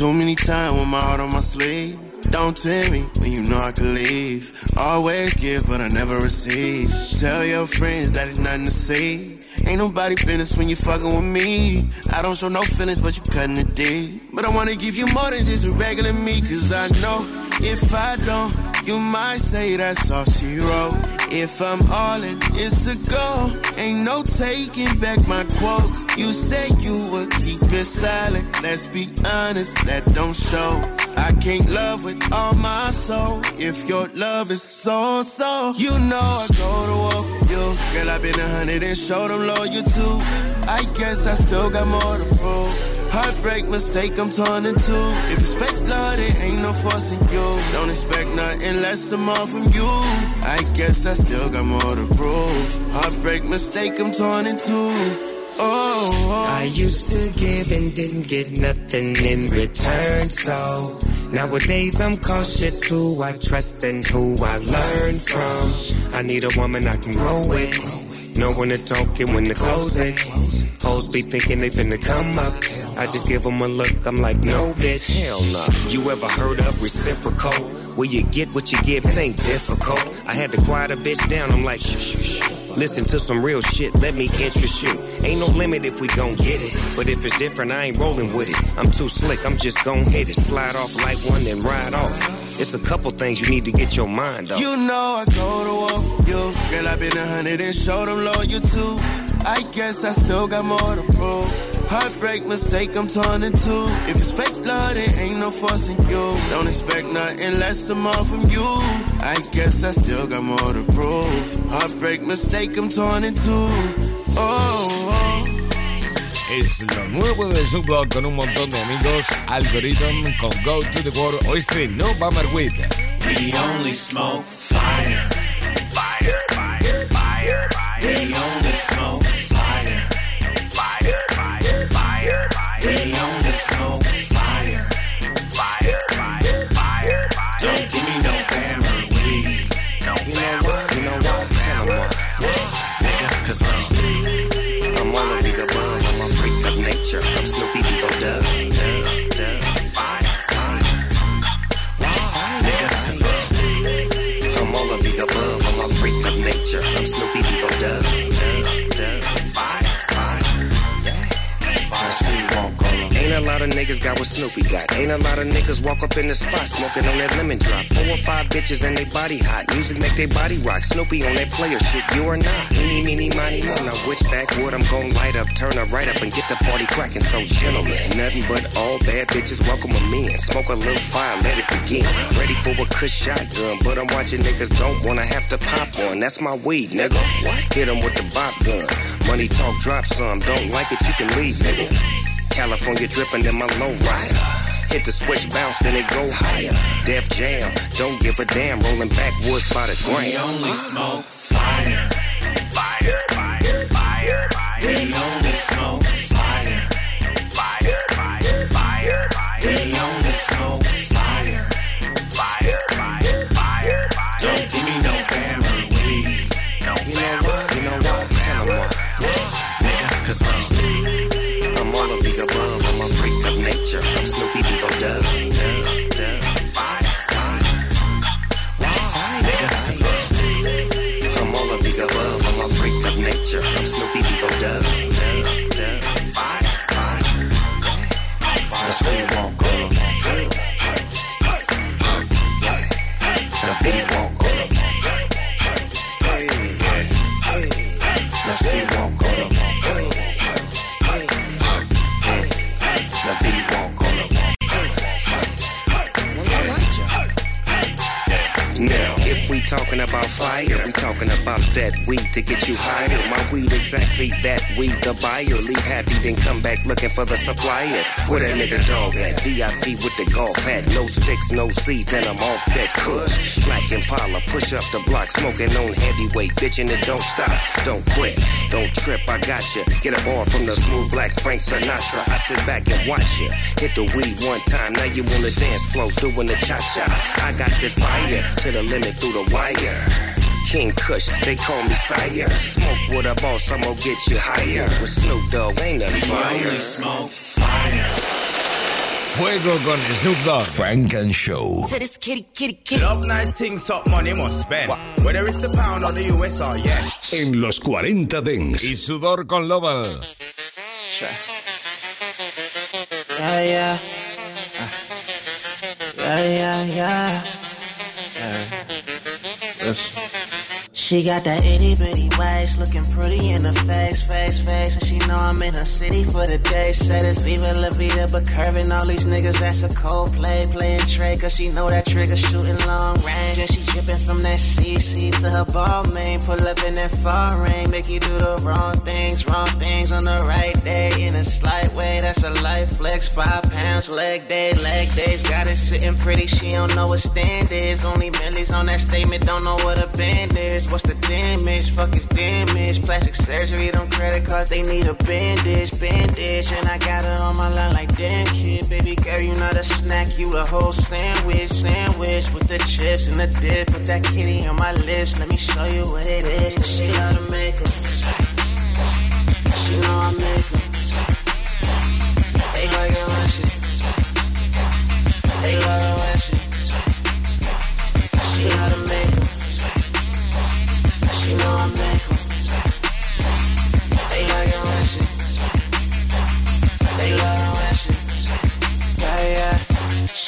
Too many times with my heart on my sleeve. Don't tell me when you know I can leave. Always give, but I never receive. Tell your friends that it's nothing to see. Ain't nobody business when you fucking with me. I don't show no feelings, but you cutting it deep. But I wanna give you more than just a regular me, cause I know if I don't, you might say that's all she wrote. If I'm all in, it's a go. Ain't no taking back my quotes. You said you would keep it silent. Let's be honest, that don't show. I can't love with all my soul. If your love is so so, you know I go to war for you. Girl, I've been a hundred and showed them loyal too. I guess I still got more to prove. Heartbreak mistake, I'm torn in two. If it's fake love, there ain't no forcing you. Don't expect nothing less than more from you. I guess I still got more to prove. Heartbreak mistake, I'm torn in two. Oh, oh. I used to give and didn't get nothing in return, so nowadays I'm cautious who I trust and who I learn from. I need a woman I can grow with, know when to talk and when to close it. Hoes be thinking they finna come up. I just give them a look, I'm like, no, bitch, hell no. You ever heard of reciprocal? Where you get what you give, it ain't difficult. I had to quiet a bitch down, I'm like, shh, shh, shh. Listen to some real shit, let me interest you. Ain't no limit if we gon' get it. But if it's different, I ain't rolling with it. I'm too slick, I'm just gon' hit it. Slide off like one and ride off. It's a couple things you need to get your mind off. You know I go to war for you. Girl, I've been a hundred and showed them loyal too. I guess I still got more to prove. Heartbreak mistake, I'm torn in two. If it's fake love, it ain't no forcing you. Don't expect nothing less than more from you. I guess I still got more to prove. Heartbreak mistake, I'm torn in two. Oh. Es lo nuevo de Dogg con un montón de amigos. Algorithm con Go to the World. Hoy estrenó Bummer With. We only smoke fire. Fire, fire, fire, fire. We only smoke fire. Fire, fire, fire, fire. We only smoke fire. Freak lot of niggas got what Snoopy got. Ain't a lot of niggas walk up in the spot smoking on that lemon drop. Four or five bitches and they body hot. Music make they body rock. Snoopy on that player shit, you are not. Eeny, meeny, miny, mo. Now which backwood I'm gon' light up, turn her right up and get the party cracking. So gentlemen, nothing but all bad bitches welcome them in. Smoke a little fire, let it begin. Ready for a cush shotgun, but I'm watching niggas don't wanna have to pop one. That's my weed, nigga. Hit 'em with the bop gun. Money talk, drop some. Don't like it, you can leave, nigga. California dripping in my low rider. Hit the switch, bounce, then it go higher. Def Jam, don't give a damn. Rolling backwoods by the gram. We only smoke fire. Fire, fire, fire, fire. We only smoke fire. Fire, fire, fire, fire. We only smoke fire. Exactly that weed. The buyer leave happy, then come back looking for the supplier. Where that nigga dog at? VIP with the golf hat, no sticks, no seeds, and I'm off that kush. Black Impala, push up the block, smoking on heavyweight, bitchin' it don't stop, don't quit, don't trip. I got you. Get a bar from the smooth black Frank Sinatra. I sit back and watch you. Hit the weed one time, now you on the dance floor doing the cha cha. I got the fire to the limit through the wire. King Kush, they call me sire. Smoke with a boss, I'm gonna get you higher. With Snoop Dogg, ain't nothing fire. smoke fire. Fuego con Snoop Dogg. Funk and Show. To this kitty, kitty, kitty. Love nice things, up money must spend. Whether it's the pound or the US or yen. En los 40 Dance. Y sudor con Lobel. Yeah, yeah. Yeah, yeah, yeah. She got that itty bitty waist, looking pretty in the face, face, face. And she know I'm in her city for the day. Said it's Viva La Vida, but curving all these niggas, that's a cold play. Playing Trey, cause she know that trigger shooting long range. And she dripping from that CC to her Balmain. Pull up in that rain, make you do the wrong things, wrong things on the right day. In a slight way, that's a life flex. Five pounds, leg day, leg days. Got it sitting pretty, she don't know what stand is. Only millies on that statement, don't know what a band is. What's the damage? Fuck is damage. Plastic surgery, them credit cards, they need a bandage, bandage. And I got her on my line like, damn kid, baby girl, you not a snack, you a whole sandwich, sandwich with the chips and the dip. Put that kitty on my lips, let me show you what it is. She love to make 'em. She know I make 'em.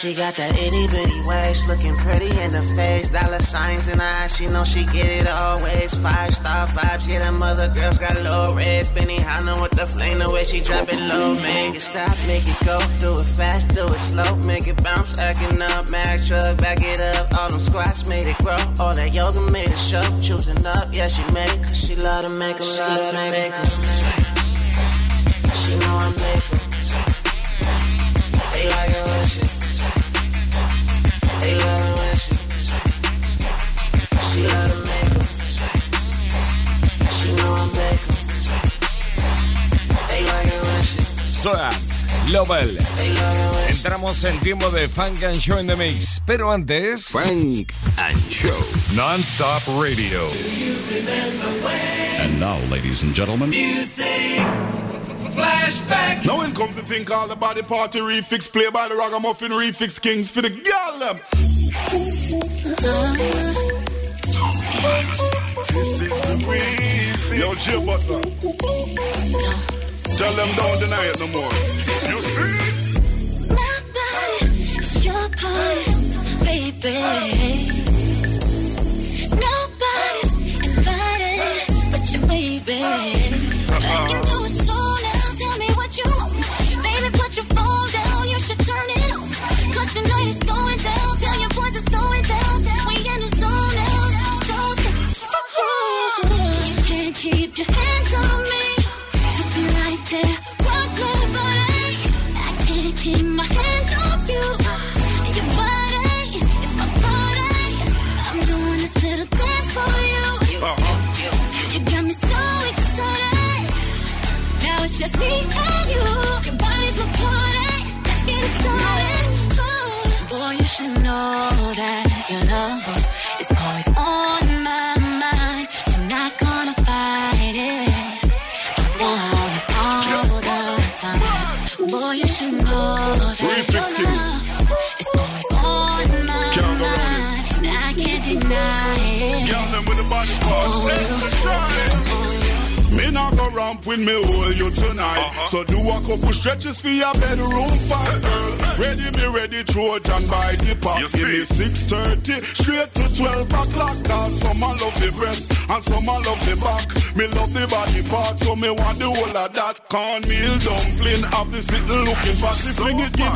She got that itty bitty waist, looking pretty in the face. Dollar signs in her eyes, she know she get it always. Five star vibes, yeah, them other girls got low reds. Benihana with the flame, the way she drop it low. Make it stop, make it go. Do it fast, do it slow. Make it bounce, acting up. Mag truck, back it up. All them squats made it grow. All that yoga made it show. Choosing up, yeah, she made it. Cause she love to make 'em, love to make 'em. She love to make 'em. She know I make 'em. They like it when she. Lobel. Entramos en tiempo de Funk and Show in the Mix. Pero antes. Funk and Show. Non-stop radio. And now, ladies and gentlemen. Flashback. Now in comes the thing called the body party refix, play by the Ragamuffin Refix Kings for the girl them. This is the refix. Yo, Jay Butler. Tell them don't deny it no more. You see? It's your party, baby. Nobody's invited but (laughs) you, baby. I can do Your phone down. You should turn it off. Cause tonight is going down. Tell your boys it's going down. That with me hold you tonight. So do a couple stretches for your bedroom fight. Ready me ready, Trojan by the pop. Give me 6.30, straight to 12 o'clock. Cause some a love the breast and some a love the back. Me love the body part, so me want the whole of that. Cornmeal dumpling, have the sitting looking for. Fling it, give